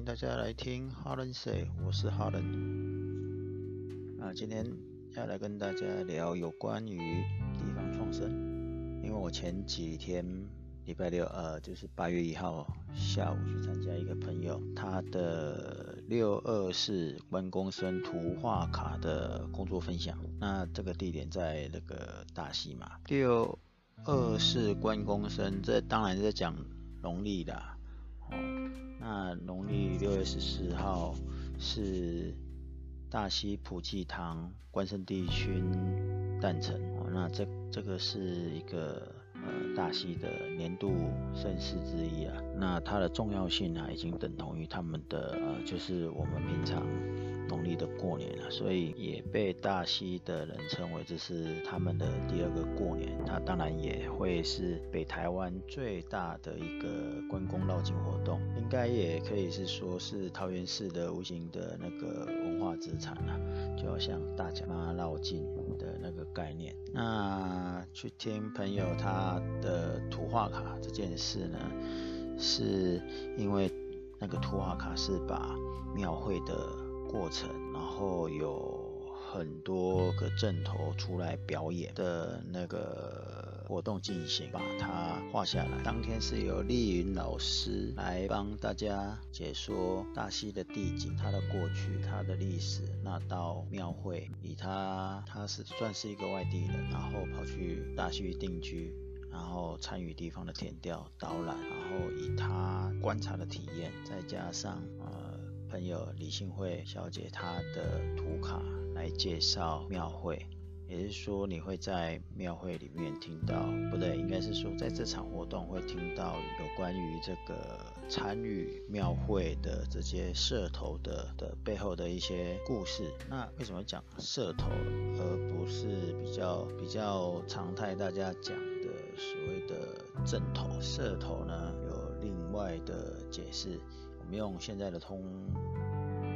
迎大家来听哈伦 say，我是哈伦。啊今天要来跟大家聊有关于地方创生，因为我前几天礼拜六，呃，就是八月一号下午去参加一个朋友他的六二四关公生图画卡的工作分享。那这个地点在那个大溪嘛，六二四关公生，这当然是在讲农历的。哦，那农历六月十四号是大溪普济堂关圣帝君诞辰哦，那这这个是一个呃大溪的年度盛事之一啊，那它的重要性啊已经等同于他们的呃就是我们平常。农历的过年了，所以也被大溪的人称为这是他们的第二个过年。那当然也会是北台湾最大的一个关公绕境活动，应该也可以是说是桃园市的无形的那个文化资产了，就好像大甲妈绕境的那个概念。那去听朋友他的图画卡这件事呢，是因为那个图画卡是把庙会的。过程，然后有很多个阵头出来表演的那个活动进行，把它画下来。当天是由丽云老师来帮大家解说大溪的地景、它的过去、它的历史。那到庙会，以他他是算是一个外地人，然后跑去大溪定居，然后参与地方的田调导览，然后以他观察的体验，再加上。朋友李幸惠小姐她的图卡来介绍庙会，也是说你会在庙会里面听到，不对，应该是说在这场活动会听到有关于这个参与庙会的这些社头的的背后的一些故事。那为什么讲社头，而不是比较比较常态大家讲的所谓的正头？社头呢有另外的解释。们用现在的通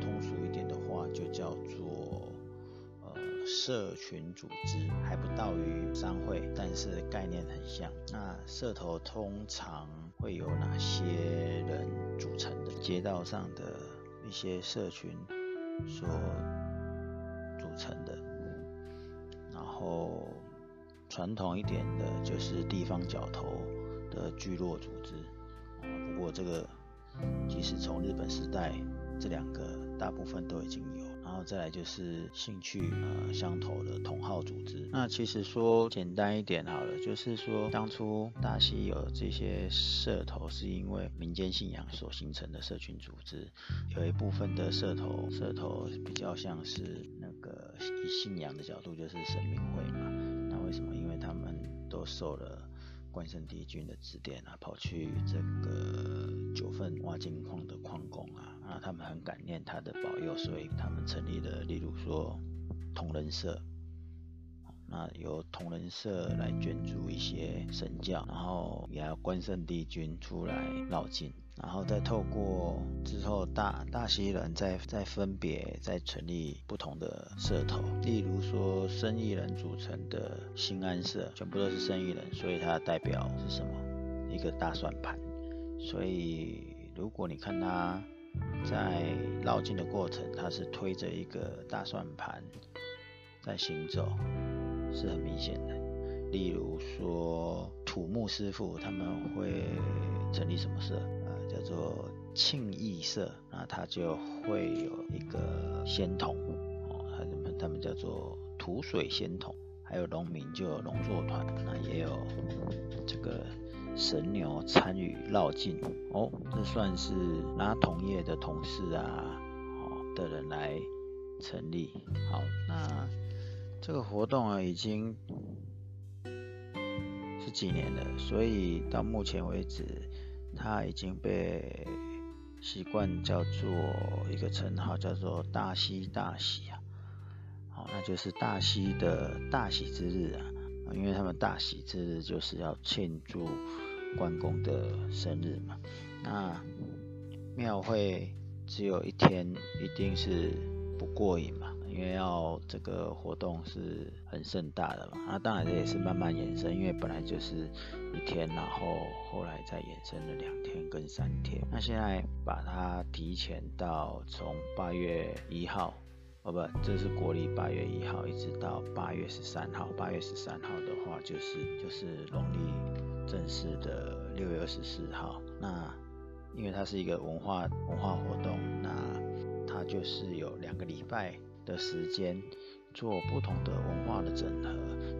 通俗一点的话，就叫做呃社群组织，还不到于商会，但是概念很像。那社头通常会有哪些人组成的？街道上的一些社群所组成的。然后传统一点的就是地方角头的聚落组织。不过这个。即使从日本时代，这两个大部分都已经有，然后再来就是兴趣呃相投的同好组织。那其实说简单一点好了，就是说当初大溪有这些社头，是因为民间信仰所形成的社群组织。有一部分的社头，社头比较像是那个以信仰的角度，就是神明会嘛。那为什么？因为他们都受了。关圣帝君的指点啊，跑去这个九份挖金矿的矿工啊，啊，他们很感念他的保佑，所以他们成立了，例如说同人社，那由同人社来捐助一些神教，然后也要关圣帝君出来绕境。然后再透过之后大大溪人再再分别再成立不同的社头，例如说生意人组成的兴安社，全部都是生意人，所以它代表是什么？一个大算盘。所以如果你看他在绕境的过程，他是推着一个大算盘在行走，是很明显的。例如说土木师傅他们会成立什么社？叫做庆义社，那他就会有一个仙童哦，他们他们叫做土水仙童，还有农民就有农作团，那也有神牛参与绕境哦，这算是拿同业的同事啊哦的人来成立。好，那这个活动啊已经是几年了，所以到目前为止。它已经被习惯叫做一个称号，叫做大喜大喜啊，好，那就是大喜的大喜之日啊，因为他们大喜之日就是要庆祝关公的生日嘛。那庙会只有一天，一定是不过瘾嘛，因为要这个活动是很盛大的嘛。那当然这也是慢慢延伸，因为本来就是一天，然后后来再延伸了两天跟三天。那现在把它提前到从八月一号，哦不，这是国历八月一号，一直到八月十三号。八月十三号的话，就是就是农历正式的六月二十四号。那因为它是一个文化文化活动，那它就是有两个礼拜的时间做不同的文化的整合，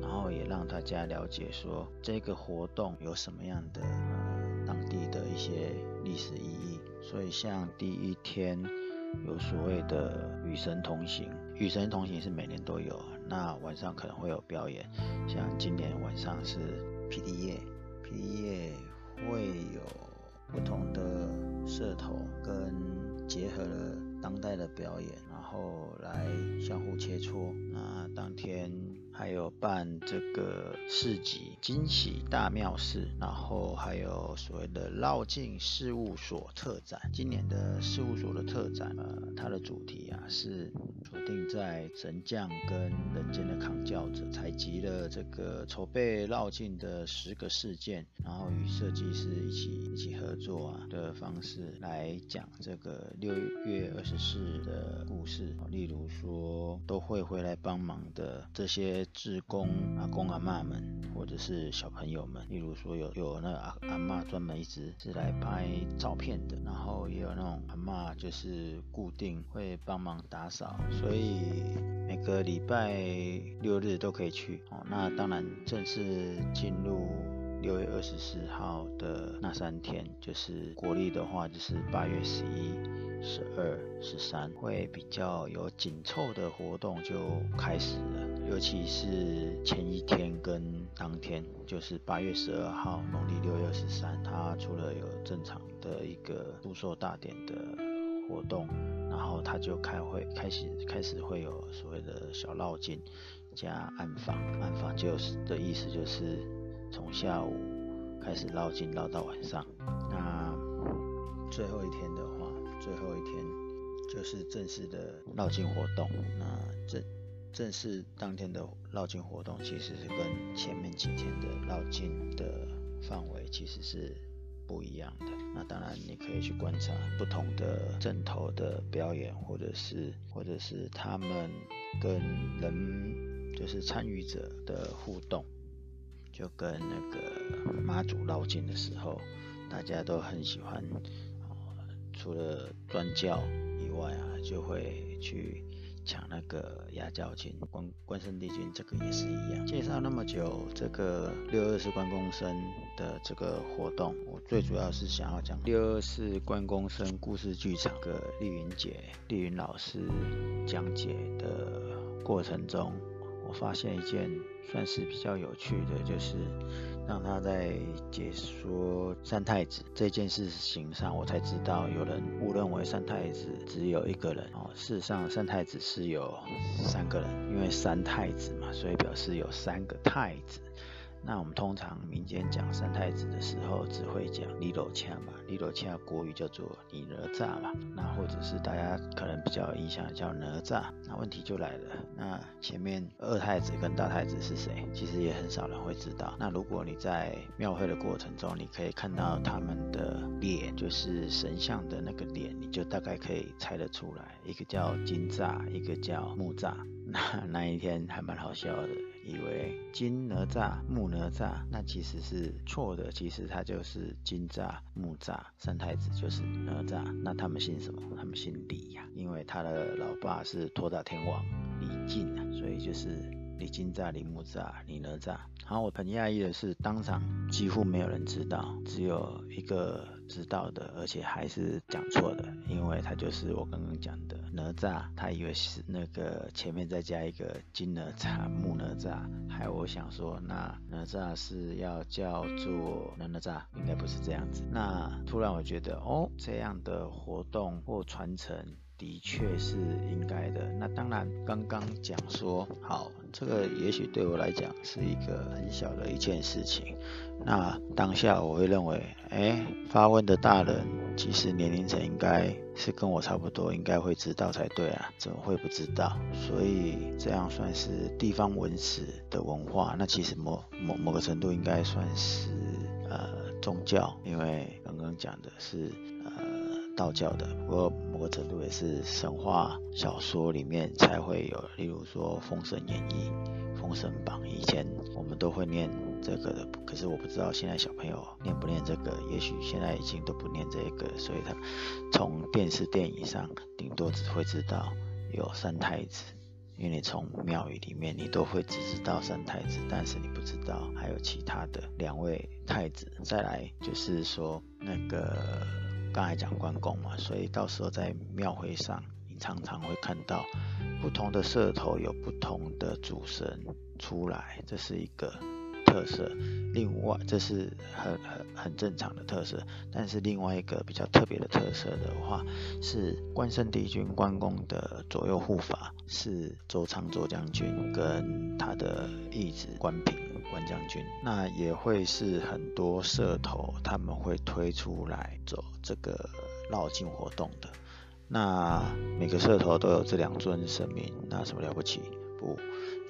然后也让大家了解说这个活动有什么样的呃当地的一些历史意义。所以像第一天有所谓的与神同行，与神同行是每年都有，那晚上可能会有表演，像今年晚上是霹雳夜，你也会有。不同的社头跟结合了当代的表演，然后来相互切磋。那当天还有办这个市集惊喜大庙市，然后还有所谓的绕境事务所特展。今年的事务所的特展，呃，它的主题啊是锁定在神将跟人间的扛轿者，采集了这个筹备绕境的十个事件，然后与设计师一起一起合作啊的方式来讲这个六月二十四的故事。例如说，都会回来帮忙的这些志工阿公阿嬷们，或者是小朋友们。例如说有，有有那阿阿嬷专门一直是来拍照片的，然后也有那种阿嬷就是固定会帮忙打扫，所以每个礼拜六日都可以去。哦，那当然正式进入。六月二十四号的那三天，就是国历的话，就是八月十一、十二、十三，会比较有紧凑的活动就开始了。尤其是前一天跟当天，就是八月十二号，农历六月二十三，它除了有正常的一个祝寿大典的活动，然后它就开会开始开始会有所谓的小绕境加暗访，暗访就是的意思就是。从下午开始绕境绕到晚上，那最后一天的话，最后一天就是正式的绕境活动。那正正式当天的绕境活动，其实是跟前面几天的绕境的范围其实是不一样的。那当然你可以去观察不同的阵头的表演，或者是或者是他们跟人就是参与者的互动。就跟那个妈祖绕境的时候，大家都很喜欢，除了端教以外啊，就会去抢那个压轿金。关关圣帝君这个也是一样。介绍那么久，这个六二四关公生的这个活动，我最主要是想要讲六二四关公生故事剧场的丽云姐、丽云老师讲解的过程中。我发现一件算是比较有趣的，就是让他在解说三太子这件事情上，我才知道有人误认为三太子只有一个人哦，事实上三太子是有三个人，因为三太子嘛，所以表示有三个太子。那我们通常民间讲三太子的时候，只会讲李罗恰嘛，李罗恰国语叫做你哪吒嘛，那或者是大家可能比较有印象叫哪吒。那问题就来了，那前面二太子跟大太子是谁？其实也很少人会知道。那如果你在庙会的过程中，你可以看到他们的脸，就是神像的那个脸，你就大概可以猜得出来，一个叫金吒，一个叫木吒。那那一天还蛮好笑的。以为金哪吒、木哪吒，那其实是错的。其实他就是金吒、木吒，三太子就是哪吒。那他们姓什么？他们姓李呀、因为他的老爸是托大天王李靖啊，所以就是李金吒、李木吒、李哪吒。然后我很讶异的是，当场几乎没有人知道，只有一个知道的，而且还是讲错的，因为他就是我刚刚讲的。哪吒，他以为是那个前面再加一个金哪吒、木哪吒，还我想说，那哪吒是要叫做哪哪吒，应该不是这样子。那突然我觉得，哦，这样的活动或传承的确是应该的。那当然，刚刚讲说好，这个也许对我来讲是一个很小的一件事情。那当下我会认为，哎，发问的大人其实年龄层应该是跟我差不多，应该会知道才对啊，怎么会不知道？所以这样算是地方文史的文化，那其实某某某个程度应该算是呃宗教，因为刚刚讲的是呃。道教的，不过某个程度也是神话小说里面才会有，例如说《封神演义》《封神榜》，以前我们都会念这个的，可是我不知道现在小朋友念不念这个，也许现在已经都不念这个，所以他从电视电影上顶多只会知道有三太子，因为你从庙宇里面你都会只知道三太子，但是你不知道还有其他的两位太子。再来就是说那个。刚才讲关公嘛，所以到时候在庙会上，你常常会看到不同的社头有不同的主神出来，这是一个特色。另外，这是很很很正常的特色。但是另外一个比较特别的特色的话，是关圣帝君关公的左右护法是周仓周将军跟他的义子关平。将军，那也会是很多社头他们会推出来走这个绕境活动的。那每个社头都有这两尊神明，那什么了不起？不，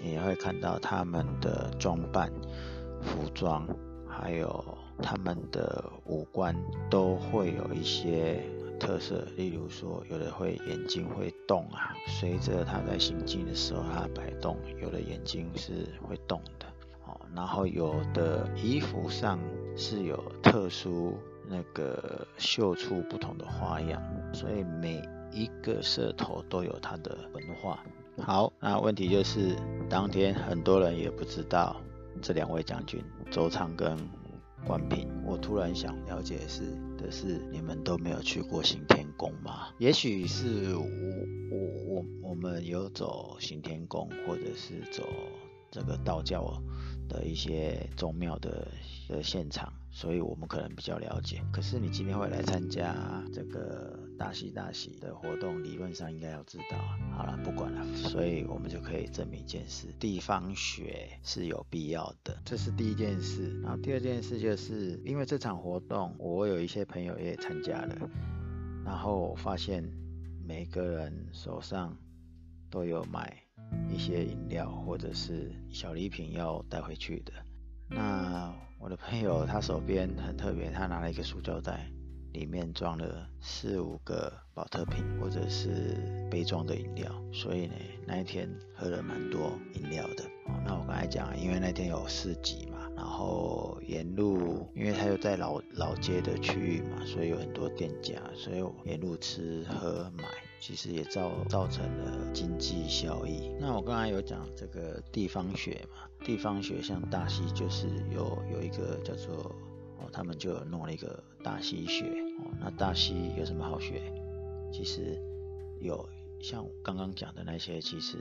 你也会看到他们的装扮、服装，还有他们的五官都会有一些特色。例如说，有的会眼睛会动啊，随着他在行进的时候，他摆动，有的眼睛是会动的。然后有的衣服上是有特殊那个绣出不同的花样，所以每一个社头都有它的文化。好，那问题就是当天很多人也不知道这两位将军周仓跟关平。我突然想了解的是的是，你们都没有去过行天宫吗？也许是我我我我们有走行天宫，或者是走这个道教。哦的一些宗庙的的现场，所以我们可能比较了解。可是你今天会来参加这个大喜大喜的活动，理论上应该要知道。好了，不管了，所以我们就可以证明一件事：地方学是有必要的。这是第一件事。然后第二件事就是，因为这场活动，我有一些朋友也参加了，然后我发现每个人手上都有买。一些饮料或者是小礼品要带回去的。那我的朋友他手边很特别，他拿了一个塑胶袋，里面装了四五个宝特瓶或者是杯装的饮料。所以呢，那一天喝了蛮多饮料的。那我刚才讲，因为那天有市集嘛，然后沿路，因为他又在老老街的区域嘛，所以有很多店家，所以沿路吃喝买。其实也造造成了经济效益。那我刚才有讲这个地方学嘛，地方学像大溪就是有有一个叫做哦，他们就有弄了一个大溪学哦。那大溪有什么好学？其实有像刚刚讲的那些，其实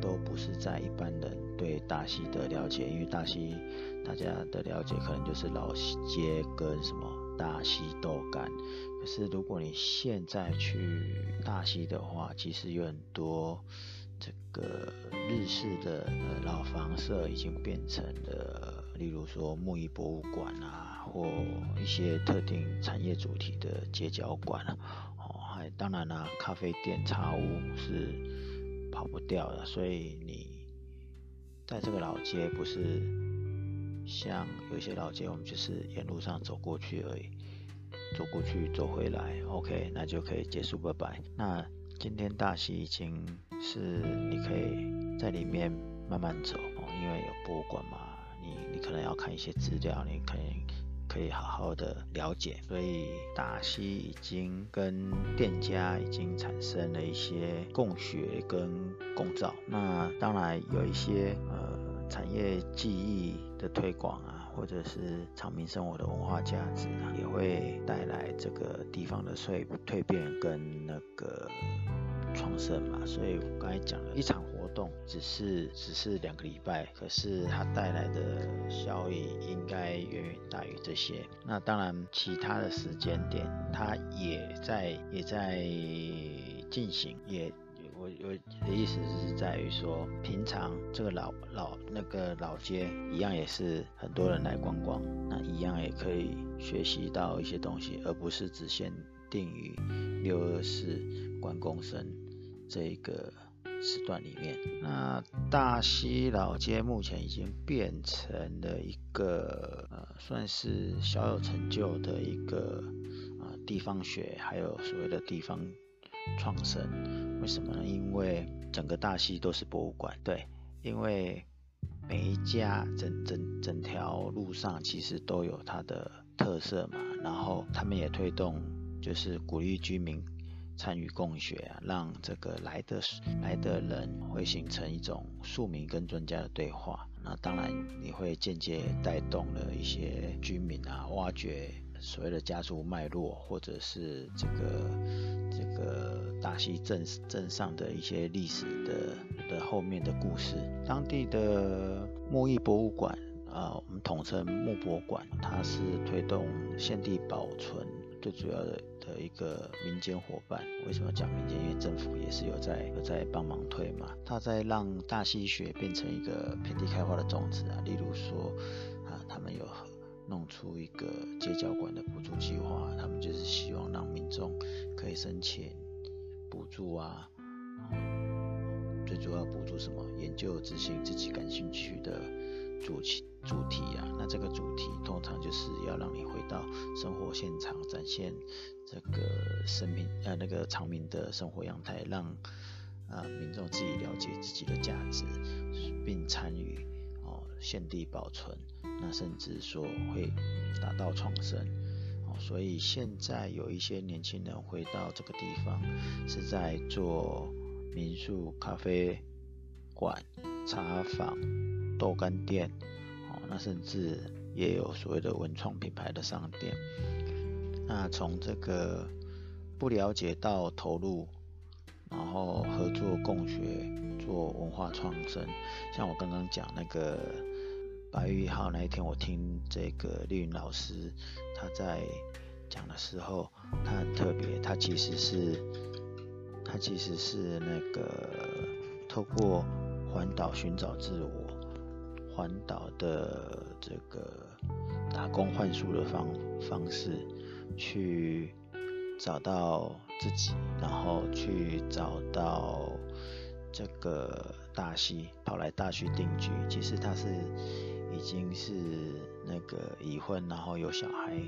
都不是在一般人对大溪的了解，因为大溪大家的了解可能就是老街跟什么。大溪豆干，可是如果你现在去大溪的话，其实有很多这个日式的老房舍已经变成了，例如说木艺博物馆啊，或一些特定产业主题的街角馆啊，哦，还当然啦，咖啡店、茶屋是跑不掉的，所以你在这个老街不是。像有些老街，我们就是沿路上走过去而已，走过去走回来，OK，那就可以结束，拜拜。那今天大溪已经是你可以在里面慢慢走哦，因为有博物馆嘛，你你可能要看一些资料，你可以可以好好的了解。所以大溪已经跟店家已经产生了一些共学跟共造。那当然有一些呃。产业技艺的推广啊，或者是常民生活的文化价值啊，也会带来这个地方的蜕蜕变跟那个创生嘛。所以我刚才讲了一场活动，只是只是两个礼拜，可是它带来的效益应该远远大于这些。那当然，其他的时间点，它也在也在进行，也我我的意思是在于说，平常这个老老那个老街一样也是很多人来观光，那一样也可以学习到一些东西，而不是只限定于六二四关公生这一个时段里面。那大溪老街目前已经变成了一个呃，算是小有成就的一个。地方学还有所谓的地方创生，为什么呢？因为整个大溪都是博物馆，对，因为每一家整整整条路上其实都有它的特色嘛，然后他们也推动，就是鼓励居民参与共学啊，让这个来的来的人会形成一种庶民跟专家的对话，那当然你会间接带动了一些居民啊，挖掘。所谓的家族脉络，或者是这个这个大溪镇镇上的一些历史的的后面的故事，当地的木艺博物馆啊、我们统称木博馆，它是推动现地保存最主要的的一个民间伙伴。为什么讲民间？因为政府也是有在有在帮忙推嘛，它在让大溪学变成一个遍地开花的种子啊，例如说啊，他们有。弄出一个街角馆的补助计划，他们就是希望让民众可以申请补助啊。最主要补助什么？研究执行自己感兴趣的主题主题啊。那这个主题通常就是要让你回到生活现场，展现这个生命呃那个常民的生活样态，让啊、民众自己了解自己的价值，并参与哦现地保存。那甚至说会达到创生，所以现在有一些年轻人回到这个地方，是在做民宿、咖啡馆、茶坊、豆干店哦，那甚至也有所谓的文创品牌的商店。那从这个不了解到投入，然后合作共学做文化创生，像我刚刚讲那个。八月一号那一天，我听这个丽云老师他在讲的时候，他很特别，他其实是他其实是那个透过环岛寻找自我，环岛的这个打工换书的方方式，去找到自己，然后去找到这个大溪，跑来大溪定居。其实他是。已经是那个已婚，然后有小孩，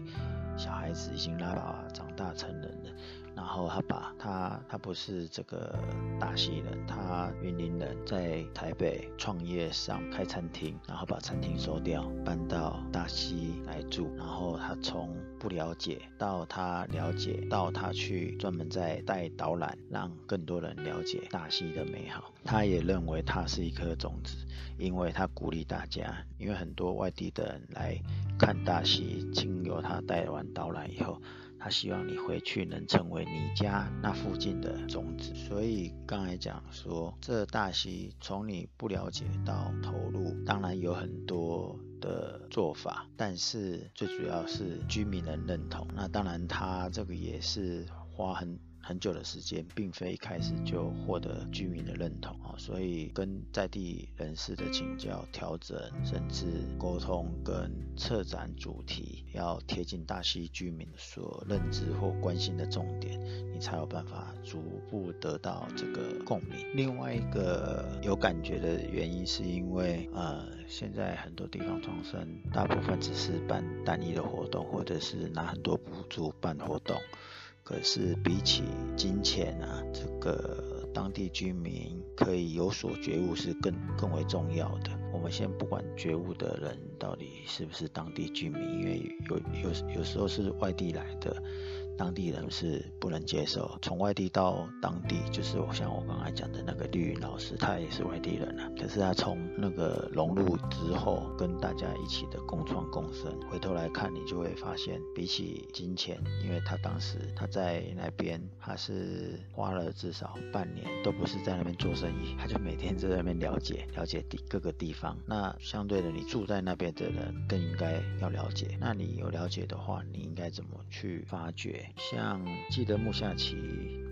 小孩子已经拉拔长大成人了。然后他把他他不是这个大溪人，他云林人，在台北创业上开餐厅，然后把餐厅收掉，搬到大溪来住。然后他从不了解到他了解，到他去专门在带导览，让更多人了解大溪的美好。他也认为他是一颗种子，因为他鼓励大家，因为很多外地的人来看大溪，经由他带完导览以后。他希望你回去能成为你家那附近的种子，所以刚才讲说，这大溪从你不了解到投入，当然有很多的做法，但是最主要是居民的认同。那当然，他这个也是花很。很久的时间，并非一开始就获得居民的认同啊，所以跟在地人士的请教、调整，甚至沟通跟策展主题，要贴近大溪居民所认知或关心的重点，你才有办法逐步得到这个共鸣。另外一个有感觉的原因，是因为呃，现在很多地方创生，大部分只是办单一的活动，或者是拿很多补助办活动。可是比起金钱啊，这个当地居民可以有所觉悟是更更为重要的。我们先不管觉悟的人到底是不是当地居民，因为有有有时候是外地来的。当地人是不能接受，从外地到当地，就是我像我刚才讲的那个绿云老师，他也是外地人啊。可是他从那个融入之后，跟大家一起的共创共生，回头来看，你就会发现，比起金钱，因为他当时他在那边，他是花了至少半年，都不是在那边做生意，他就每天在那边了解了解地各个地方。那相对的，你住在那边的人更应该要了解。那你有了解的话，你应该怎么去发掘？像记得木下齐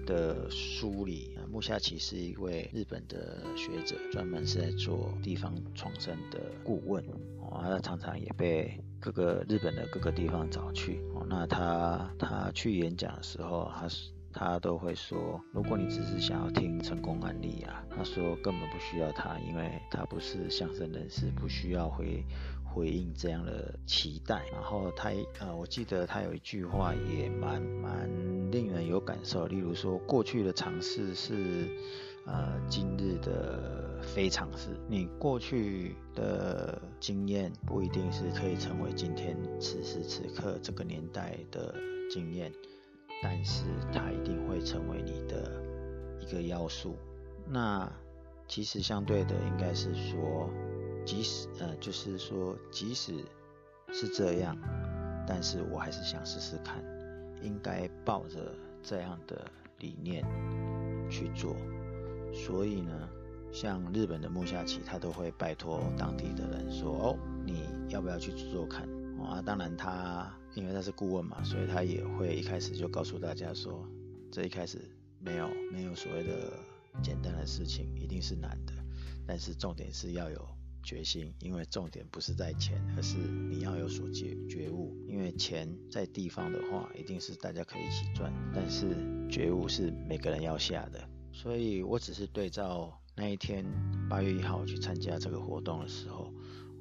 的书里，木下启是一位日本的学者，专门是在做地方创生的顾问。哦，他常常也被各个日本的各个地方找去。哦，那他他去演讲的时候，他是。他都会说，如果你只是想要听成功案例啊，他说根本不需要他，因为他不是相声人士，不需要回回应这样的期待。然后他呃，我记得他有一句话也蛮蛮令人有感受，例如说，过去的尝试是呃今日的非尝试，你过去的经验不一定是可以成为今天此时此刻这个年代的经验。但是它一定会成为你的一个要素。那其实相对的，应该是说，即使呃，就是说，即使是这样，但是我还是想试试看，应该抱着这样的理念去做。所以呢，像日本的木下启，他都会拜托当地的人说：“哦，你要不要去做做看？”啊，当然他。因为他是顾问嘛，所以他也会一开始就告诉大家说，这一开始没有没有所谓的简单的事情，一定是难的。但是重点是要有决心，因为重点不是在钱，而是你要有所觉觉悟。因为钱在地方的话，一定是大家可以一起赚，但是觉悟是每个人要下的。所以我只是对照那一天八月一号去参加这个活动的时候。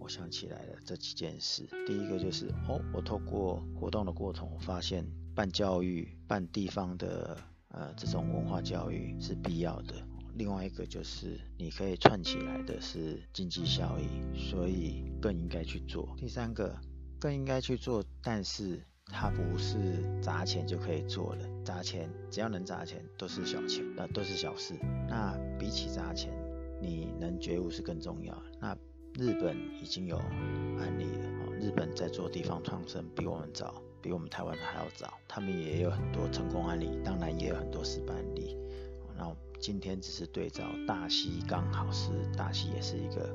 我想起来了这几件事，第一个就是哦，我透过活动的过程，我发现办教育、办地方的呃这种文化教育是必要的。另外一个就是你可以串起来的是经济效益，所以更应该去做。第三个更应该去做，但是它不是砸钱就可以做的，砸钱只要能砸钱都是小钱，那都是小事。那比起砸钱，你能觉悟是更重要。那日本已经有案例了，日本在做地方创生比我们早，比我们台湾还要早，他们也有很多成功案例，当然也有很多失败案例。今天只是对照大溪，刚好是大溪也是一个，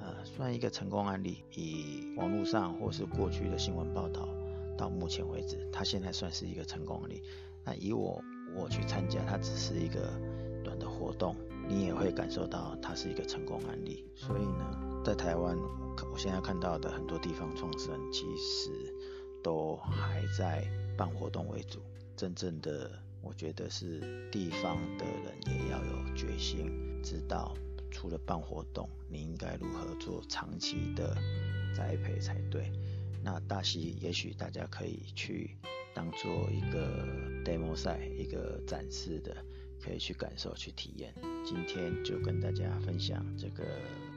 呃，算一个成功案例。以网络上或是过去的新闻报道，到目前为止，它现在算是一个成功案例。那以我我去参加，它只是一个短的活动，你也会感受到它是一个成功案例。所以呢。在台湾，我现在看到的很多地方创生，其实都还在办活动为主。真正的，我觉得是地方的人也要有决心，知道除了办活动，你应该如何做长期的栽培才对。那大溪，也许大家可以去当做一个 demo 赛，一个展示的，可以去感受、去体验。今天就跟大家分享这个。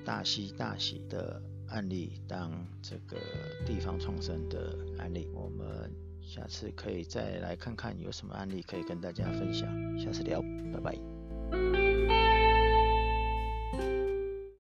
大溪大喜的案例，当这个地方创生的案例，我们下次可以再来看看有什么案例可以跟大家分享。下次聊，拜拜。